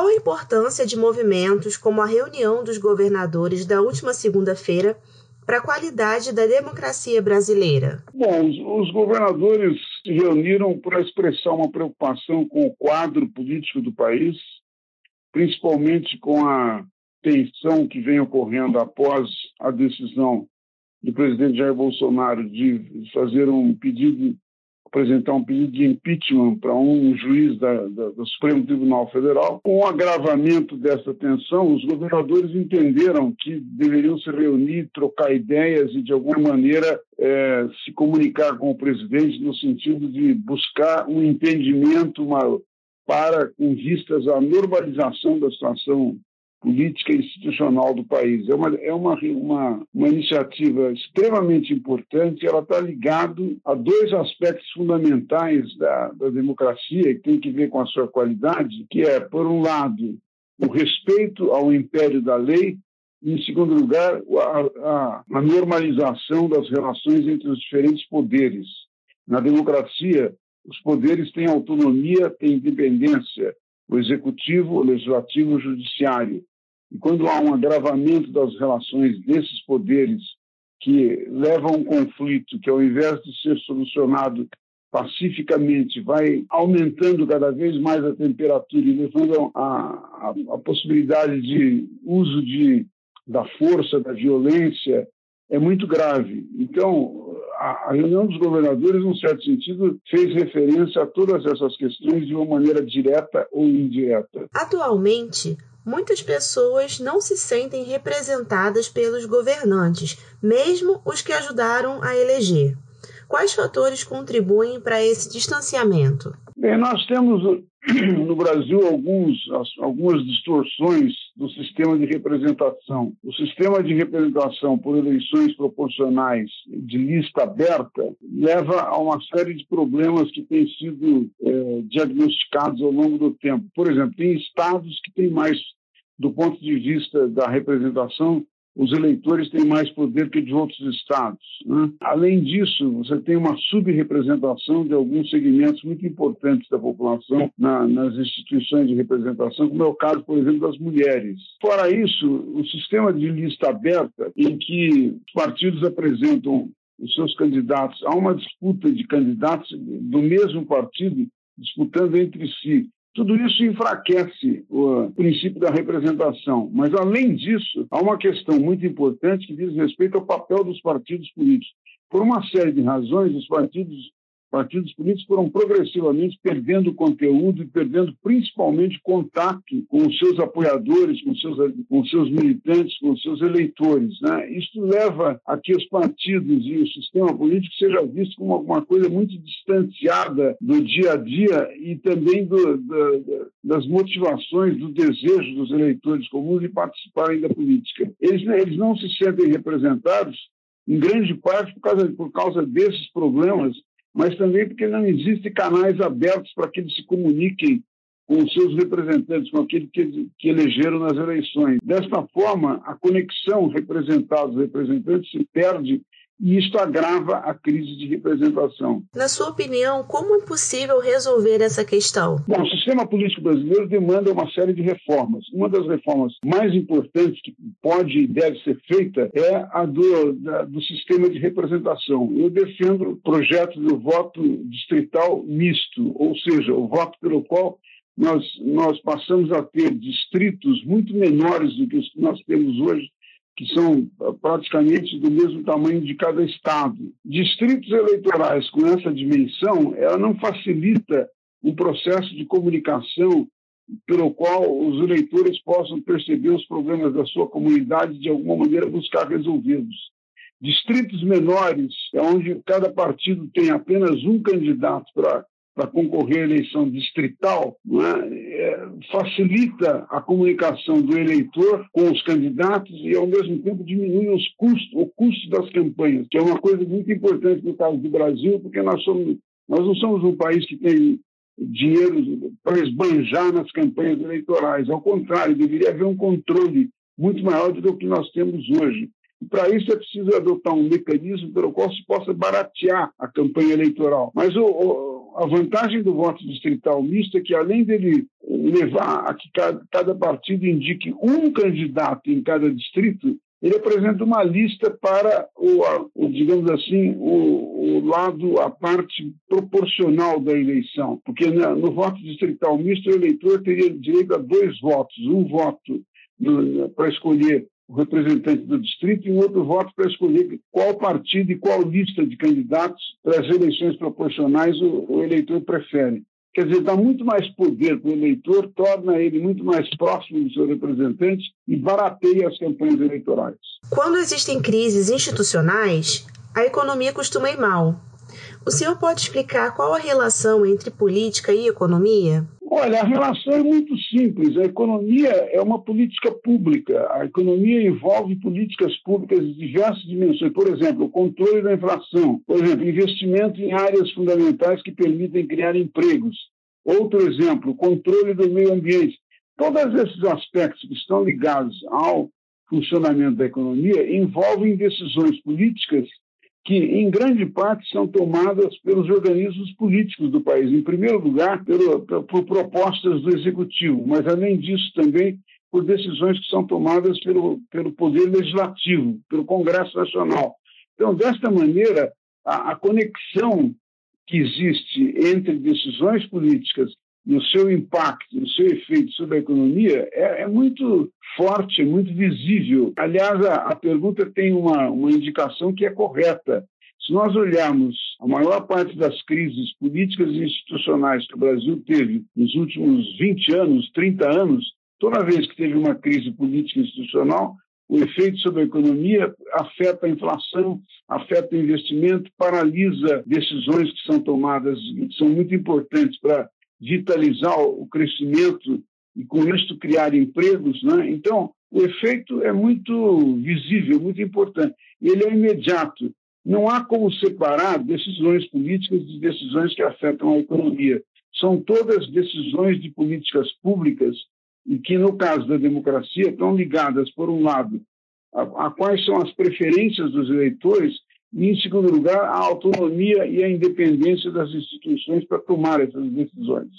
Qual a importância de movimentos como a reunião dos governadores da última segunda-feira para a qualidade da democracia brasileira? Bom, os, governadores se reuniram para expressar uma preocupação com o quadro político do país, principalmente com a tensão que vem ocorrendo após a decisão do presidente Jair Bolsonaro de fazer um pedido apresentar um pedido de impeachment para um juiz da, da, do Supremo Tribunal Federal. Com o agravamento dessa tensão, os governadores entenderam que deveriam se reunir, trocar ideias e, de alguma maneira, é, se comunicar com o presidente no sentido de buscar um entendimento para, com vistas à normalização da situação política institucional do país. É uma, é uma, uma, uma iniciativa extremamente importante, ela está ligada a dois aspectos fundamentais da, da democracia, que tem que ver com a sua qualidade, que é, por um lado, o respeito ao império da lei, e, em segundo lugar, a, a, a normalização das relações entre os diferentes poderes. Na democracia, os poderes têm autonomia, têm independência, o executivo, o legislativo, o judiciário. E quando há um agravamento das relações desses poderes que levam a um conflito que, ao invés de ser solucionado pacificamente, vai aumentando cada vez mais a temperatura e levando a, a, a possibilidade de uso de, da força, da violência, é muito grave. Então, a, a reunião dos governadores, num certo sentido, fez referência a todas essas questões de uma maneira direta ou indireta. Atualmente, muitas pessoas não se sentem representadas pelos governantes, mesmo os que ajudaram a eleger. Quais fatores contribuem para esse distanciamento? Bem, nós temos no Brasil alguns, algumas distorções do sistema de representação. O sistema de representação por eleições proporcionais de lista aberta leva a uma série de problemas que têm sido é, diagnosticados ao longo do tempo. Por exemplo, tem estados que têm mais, do ponto de vista da representação, os eleitores têm mais poder que de outros estados. Né? Além disso, você tem uma subrepresentação de alguns segmentos muito importantes da população na, nas instituições de representação, como é o caso, por exemplo, das mulheres. Fora isso, o sistema de lista aberta, em que os partidos apresentam os seus candidatos, há uma disputa de candidatos do mesmo partido disputando entre si tudo isso enfraquece o princípio da representação. Mas, além disso, há uma questão muito importante que diz respeito ao papel dos partidos políticos. Por uma série de razões, os partidos partidos políticos foram progressivamente perdendo conteúdo e perdendo principalmente contato com os seus apoiadores, com os seus, com seus militantes, com os seus eleitores. Né? Isso leva a que os partidos e o sistema político seja visto como alguma coisa muito distanciada do dia a dia e também do, do, das motivações, do desejo dos eleitores comuns de participarem da política. Eles, eles não se sentem representados em grande parte por causa, por causa desses problemas mas também porque não existem canais abertos para que eles se comuniquem com os seus representantes, com aqueles que, que elegeram nas eleições. Desta forma, a conexão representados-representantes se perde e isto agrava a crise de representação. Na sua opinião, como é possível resolver essa questão? Bom, o sistema político brasileiro demanda uma série de reformas. Uma das reformas mais importantes que pode e deve ser feita é a do, da, do sistema de representação. Eu defendo o projeto do voto distrital misto, ou seja, o voto pelo qual nós, nós passamos a ter distritos muito menores do que os que nós temos hoje que são ah, praticamente do mesmo tamanho de cada estado. Distritos eleitorais com essa dimensão, ela não facilita um processo de comunicação pelo qual os eleitores possam perceber os problemas da sua comunidade e, de alguma maneira, buscar resolvê-los. Distritos menores, é onde cada partido tem apenas um candidato para para concorrer à eleição distrital, é? É, facilita a comunicação do eleitor com os candidatos e, ao mesmo tempo, diminui os custos, o custo das campanhas, que é uma coisa muito importante no caso do Brasil, porque nós, somos, nós não somos um país que tem dinheiro para esbanjar nas campanhas eleitorais. Ao contrário, deveria haver um controle muito maior do que nós temos hoje. E para isso é preciso adotar um mecanismo pelo qual se possa baratear a campanha eleitoral. Mas o, o, a vantagem do voto distrital misto é que, além dele levar a que cada, partido indique um candidato em cada distrito, ele apresenta uma lista para o, o digamos assim, o, o, lado, a parte proporcional da eleição, porque no voto distrital misto o eleitor teria direito a dois votos, um voto para escolher o representante do distrito e um outro voto para escolher qual partido e qual lista de candidatos para as eleições proporcionais o, o eleitor prefere. Quer dizer, dá muito mais poder para o eleitor, torna ele muito mais próximo do seu representante e barateia as campanhas eleitorais. Quando existem crises institucionais, a economia costuma ir mal. O senhor pode explicar qual a relação entre política e economia? Olha, a relação é muito simples. A economia é uma política pública. A economia envolve políticas públicas de diversas dimensões. Por exemplo, o controle da inflação. Por exemplo, investimento em áreas fundamentais que permitem criar empregos. Outro exemplo, controle do meio ambiente. Todos esses aspectos que estão ligados ao funcionamento da economia envolvem decisões políticas que, em grande parte, são tomadas pelos organismos políticos do país. Em primeiro lugar, pelo, por propostas do Executivo, mas, além disso, também por decisões que são tomadas pelo, pelo Poder Legislativo, pelo Congresso Nacional. Então, desta maneira, a, a conexão que existe entre decisões políticas e o seu impacto, o seu efeito sobre a economia é, é muito forte, é muito visível. Aliás, a, a pergunta tem uma, uma indicação que é correta. Se nós olharmos a maior parte das crises políticas e institucionais que o Brasil teve nos últimos 20 anos, 30 anos, toda vez que teve uma crise política e institucional, o efeito sobre a economia afeta a inflação, afeta o investimento, paralisa decisões que são tomadas que são muito importantes para vitalizar o crescimento e, com isso, criar empregos. Né? Então, o efeito é muito visível, muito importante. Ele é imediato. Não há como separar decisões políticas de decisões que afetam a economia. São todas decisões de políticas públicas e que, no caso da democracia, estão ligadas, por um lado, a, a quais são as preferências dos eleitores e, em segundo lugar, a autonomia e a independência das instituições para tomar essas decisões.